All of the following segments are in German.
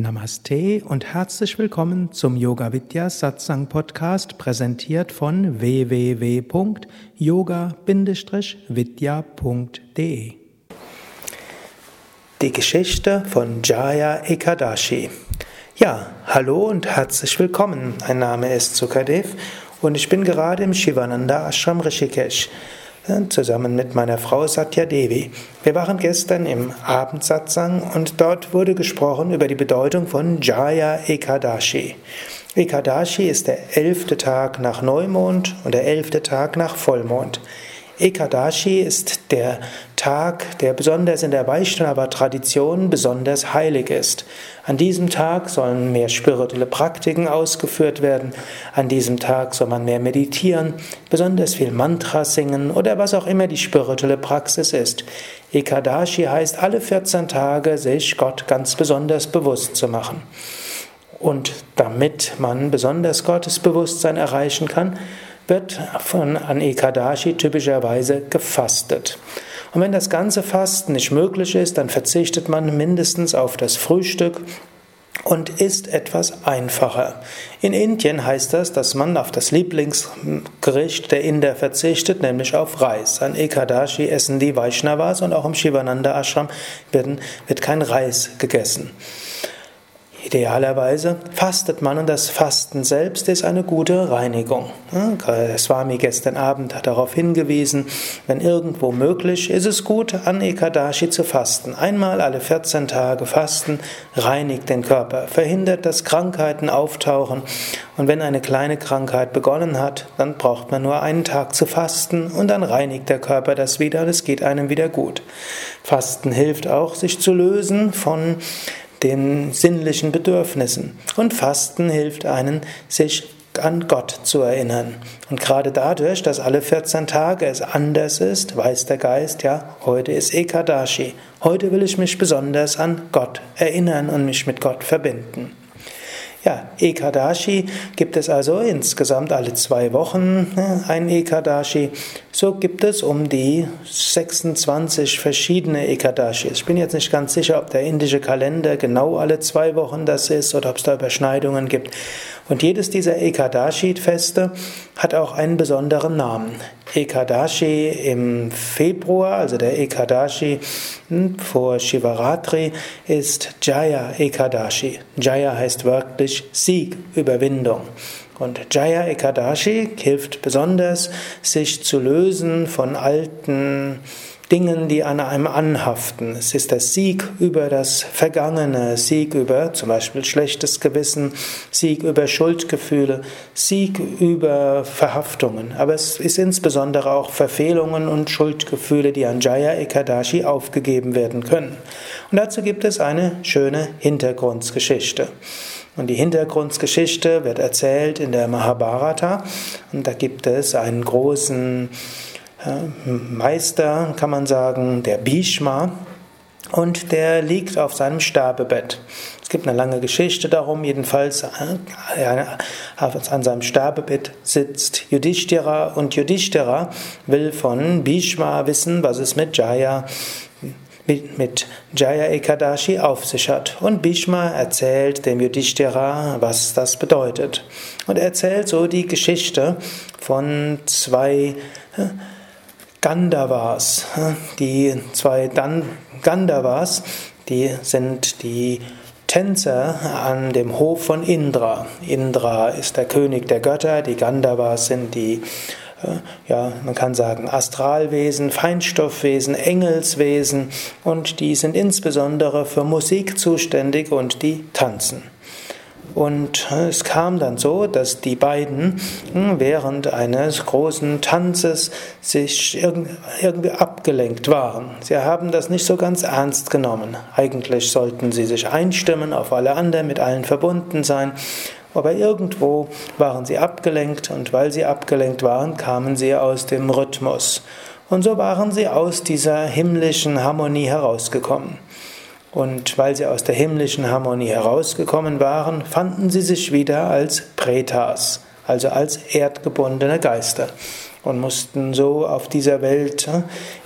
Namaste und herzlich willkommen zum Yoga Vidya Satsang Podcast, präsentiert von www.yoga-vidya.de. Die Geschichte von Jaya Ekadashi. Ja, hallo und herzlich willkommen. Mein Name ist Sukadev und ich bin gerade im Shivananda Ashram Rishikesh zusammen mit meiner Frau Satya Devi. Wir waren gestern im Abendsatsang und dort wurde gesprochen über die Bedeutung von Jaya Ekadashi. Ekadashi ist der elfte Tag nach Neumond und der elfte Tag nach Vollmond. Ekadashi ist der Tag, der besonders in der Vaishnava-Tradition besonders heilig ist. An diesem Tag sollen mehr spirituelle Praktiken ausgeführt werden. An diesem Tag soll man mehr meditieren, besonders viel Mantra singen oder was auch immer die spirituelle Praxis ist. Ekadashi heißt, alle 14 Tage sich Gott ganz besonders bewusst zu machen. Und damit man besonders Gottesbewusstsein erreichen kann, wird von an Ekadashi typischerweise gefastet. Und wenn das ganze Fasten nicht möglich ist, dann verzichtet man mindestens auf das Frühstück und isst etwas einfacher. In Indien heißt das, dass man auf das Lieblingsgericht der Inder verzichtet, nämlich auf Reis. An Ekadashi essen die Vaishnavas und auch im Shivananda Ashram wird, wird kein Reis gegessen. Idealerweise fastet man und das Fasten selbst ist eine gute Reinigung. Swami gestern Abend hat darauf hingewiesen, wenn irgendwo möglich, ist es gut, an Ekadashi zu fasten. Einmal alle 14 Tage fasten, reinigt den Körper, verhindert, dass Krankheiten auftauchen. Und wenn eine kleine Krankheit begonnen hat, dann braucht man nur einen Tag zu fasten und dann reinigt der Körper das wieder und es geht einem wieder gut. Fasten hilft auch, sich zu lösen von den sinnlichen Bedürfnissen. Und Fasten hilft einen, sich an Gott zu erinnern. Und gerade dadurch, dass alle 14 Tage es anders ist, weiß der Geist, ja, heute ist Ekadashi. Heute will ich mich besonders an Gott erinnern und mich mit Gott verbinden. Ja, Ekadashi gibt es also insgesamt alle zwei Wochen ne, ein Ekadashi. So gibt es um die 26 verschiedene Ekadashis. Ich bin jetzt nicht ganz sicher, ob der indische Kalender genau alle zwei Wochen das ist oder ob es da Überschneidungen gibt. Und jedes dieser Ekadashi-Feste hat auch einen besonderen Namen. Ekadashi im Februar, also der Ekadashi hm, vor Shivaratri, ist Jaya Ekadashi. Jaya heißt wörtlich Sieg, Überwindung. Und Jaya Ekadashi hilft besonders, sich zu lösen von alten Dingen, die an einem anhaften. Es ist der Sieg über das Vergangene, Sieg über zum Beispiel schlechtes Gewissen, Sieg über Schuldgefühle, Sieg über Verhaftungen. Aber es ist insbesondere auch Verfehlungen und Schuldgefühle, die an Jaya Ekadashi aufgegeben werden können. Und dazu gibt es eine schöne Hintergrundgeschichte. Und die Hintergrundgeschichte wird erzählt in der Mahabharata. Und da gibt es einen großen Meister, kann man sagen, der Bhishma, und der liegt auf seinem Sterbebett. Es gibt eine lange Geschichte darum, jedenfalls äh, an seinem Sterbebett sitzt Yudhishthira und Yudhishthira will von Bhishma wissen, was es mit Jaya mit Jaya Ekadashi auf sich hat. Und Bhishma erzählt dem Yudhishthira, was das bedeutet. Und er erzählt so die Geschichte von zwei Gandavas. Die zwei Gandavas, die sind die Tänzer an dem Hof von Indra. Indra ist der König der Götter, die Gandavas sind die, äh, ja, man kann sagen, Astralwesen, Feinstoffwesen, Engelswesen und die sind insbesondere für Musik zuständig und die tanzen. Und es kam dann so, dass die beiden hm, während eines großen Tanzes sich irgendwie abgelenkt waren. Sie haben das nicht so ganz ernst genommen. Eigentlich sollten sie sich einstimmen auf alle anderen, mit allen verbunden sein. Aber irgendwo waren sie abgelenkt und weil sie abgelenkt waren, kamen sie aus dem Rhythmus. Und so waren sie aus dieser himmlischen Harmonie herausgekommen. Und weil sie aus der himmlischen Harmonie herausgekommen waren, fanden sie sich wieder als Pretas, also als erdgebundene Geister und mussten so auf dieser Welt äh,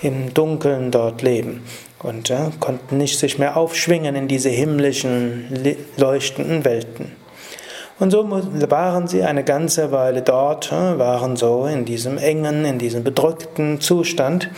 im Dunkeln dort leben und äh, konnten nicht sich mehr aufschwingen in diese himmlischen, leuchtenden Welten. Und so waren sie eine ganze Weile dort, waren so in diesem engen, in diesem bedrückten Zustand.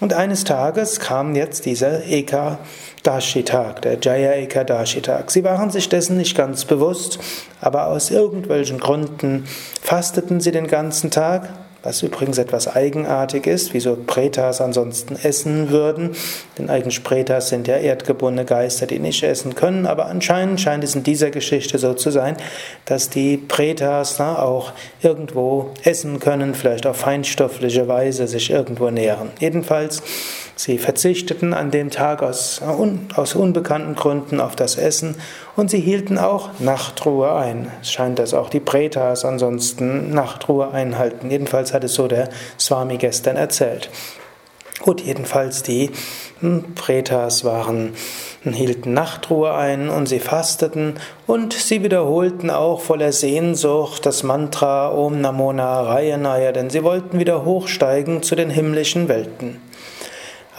Und eines Tages kam jetzt dieser Ekadashi-Tag, der Jaya Ekadashi-Tag. Sie waren sich dessen nicht ganz bewusst, aber aus irgendwelchen Gründen fasteten sie den ganzen Tag, was übrigens etwas eigenartig ist, wieso Pretas ansonsten essen würden. Denn eigentlich Pretas sind ja erdgebundene Geister, die nicht essen können, aber anscheinend scheint es in dieser Geschichte so zu sein, dass die Pretas na, auch irgendwo essen können, vielleicht auf feinstoffliche Weise sich irgendwo nähren. Jedenfalls Sie verzichteten an dem Tag aus, aus unbekannten Gründen auf das Essen und sie hielten auch Nachtruhe ein. Es scheint, dass auch die Pretas ansonsten Nachtruhe einhalten. Jedenfalls hat es so der Swami gestern erzählt. Gut, jedenfalls die hm, Pretas waren, hielten Nachtruhe ein und sie fasteten und sie wiederholten auch voller Sehnsucht das Mantra Om Namo Narayanaya, denn sie wollten wieder hochsteigen zu den himmlischen Welten.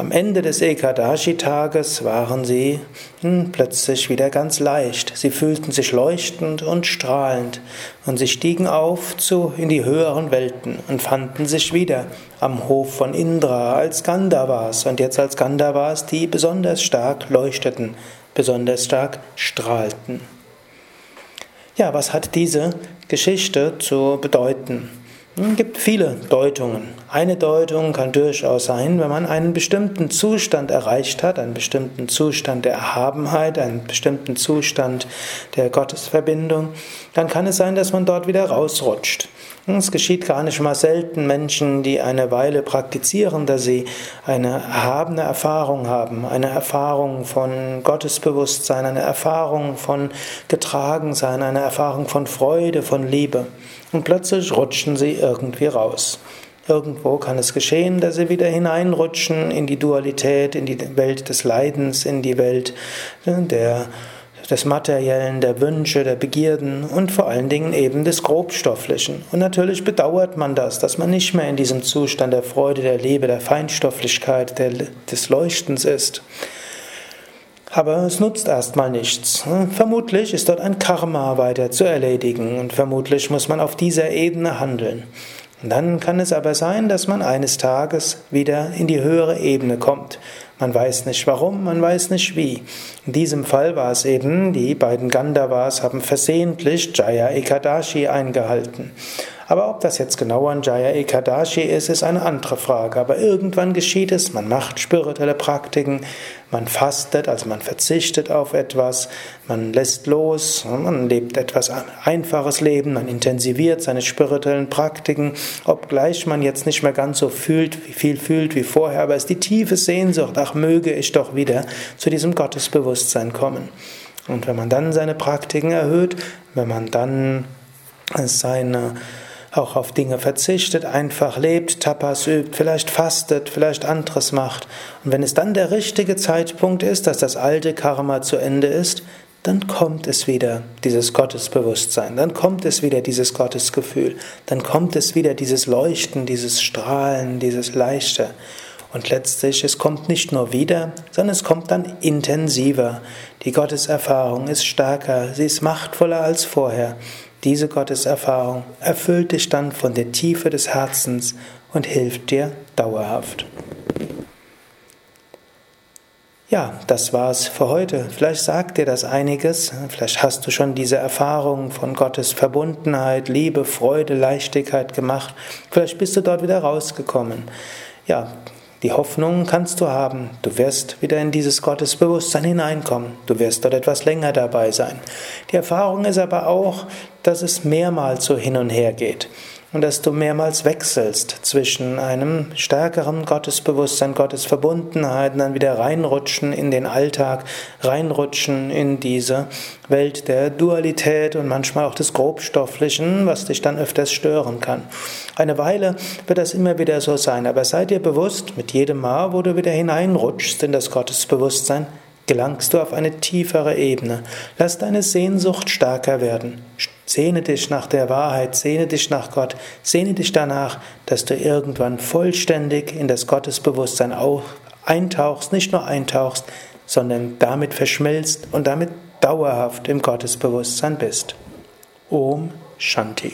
Am Ende des Ekadashi-Tages waren sie hm, plötzlich wieder ganz leicht. Sie fühlten sich leuchtend und strahlend und sie stiegen auf zu in die höheren Welten und fanden sich wieder am Hof von Indra als Gandavas und jetzt als Gandavas, die besonders stark leuchteten, besonders stark strahlten. Ja, was hat diese Geschichte zu bedeuten? Es gibt viele Deutungen. Eine Deutung kann durchaus sein, wenn man einen bestimmten Zustand erreicht hat, einen bestimmten Zustand der Erhabenheit, einen bestimmten Zustand der Gottesverbindung, dann kann es sein, dass man dort wieder rausrutscht. Es geschieht gar nicht mal selten Menschen, die eine Weile praktizieren, dass sie eine erhabene Erfahrung haben, eine Erfahrung von Gottesbewusstsein, eine Erfahrung von Getragensein, eine Erfahrung von Freude, von Liebe und plötzlich rutschen sie irgendwie raus. Irgendwo kann es geschehen, dass sie wieder hineinrutschen in die Dualität, in die Welt des Leidens, in die Welt ne, der, des Materiellen, der Wünsche, der Begierden und vor allen Dingen eben des Grobstofflichen. Und natürlich bedauert man das, dass man nicht mehr in diesem Zustand der Freude, der Liebe, der Feinstofflichkeit, der, des Leuchtens ist. Aber es nutzt erstmal nichts. Vermutlich ist dort ein Karma weiter zu erledigen und vermutlich muss man auf dieser Ebene handeln. Dann kann es aber sein, dass man eines Tages wieder in die höhere Ebene kommt. Man weiß nicht warum, man weiß nicht wie. In diesem Fall war es eben, die beiden Gandavas haben versehentlich Jaya Ekadashi eingehalten. Aber ob das jetzt genau an Jaya Ekadashi ist, ist eine andere Frage. Aber irgendwann geschieht es, man macht spirituelle Praktiken, man fastet, also man verzichtet auf etwas, man lässt los, man lebt etwas einfaches Leben, man intensiviert seine spirituellen Praktiken, obgleich man jetzt nicht mehr ganz so fühlt, viel fühlt wie vorher, aber es ist die tiefe Sehnsucht, ach möge ich doch wieder zu diesem Gottesbewusstsein kommen. Und wenn man dann seine Praktiken erhöht, wenn man dann seine auch auf Dinge verzichtet, einfach lebt, Tapas übt, vielleicht fastet, vielleicht anderes macht. Und wenn es dann der richtige Zeitpunkt ist, dass das alte Karma zu Ende ist, dann kommt es wieder, dieses Gottesbewusstsein, dann kommt es wieder, dieses Gottesgefühl, dann kommt es wieder, dieses Leuchten, dieses Strahlen, dieses Leichte. Und letztlich, es kommt nicht nur wieder, sondern es kommt dann intensiver. Die Gotteserfahrung ist stärker, sie ist machtvoller als vorher. Diese Gotteserfahrung erfüllt dich dann von der Tiefe des Herzens und hilft dir dauerhaft. Ja, das war's für heute. Vielleicht sagt dir das einiges. Vielleicht hast du schon diese Erfahrung von Gottes Verbundenheit, Liebe, Freude, Leichtigkeit gemacht. Vielleicht bist du dort wieder rausgekommen. Ja, die Hoffnung kannst du haben, du wirst wieder in dieses Gottesbewusstsein hineinkommen, du wirst dort etwas länger dabei sein. Die Erfahrung ist aber auch, dass es mehrmals so hin und her geht und dass du mehrmals wechselst zwischen einem stärkeren Gottesbewusstsein, Gottesverbundenheit und dann wieder reinrutschen in den Alltag, reinrutschen in diese Welt der Dualität und manchmal auch des Grobstofflichen, was dich dann öfters stören kann. Eine Weile wird das immer wieder so sein, aber sei dir bewusst, mit jedem Mal, wo du wieder hineinrutschst in das Gottesbewusstsein, gelangst du auf eine tiefere Ebene. Lass deine Sehnsucht stärker werden. Sehne dich nach der Wahrheit, sehne dich nach Gott, sehne dich danach, dass du irgendwann vollständig in das Gottesbewusstsein eintauchst, nicht nur eintauchst, sondern damit verschmilzt und damit dauerhaft im Gottesbewusstsein bist. Om Shanti.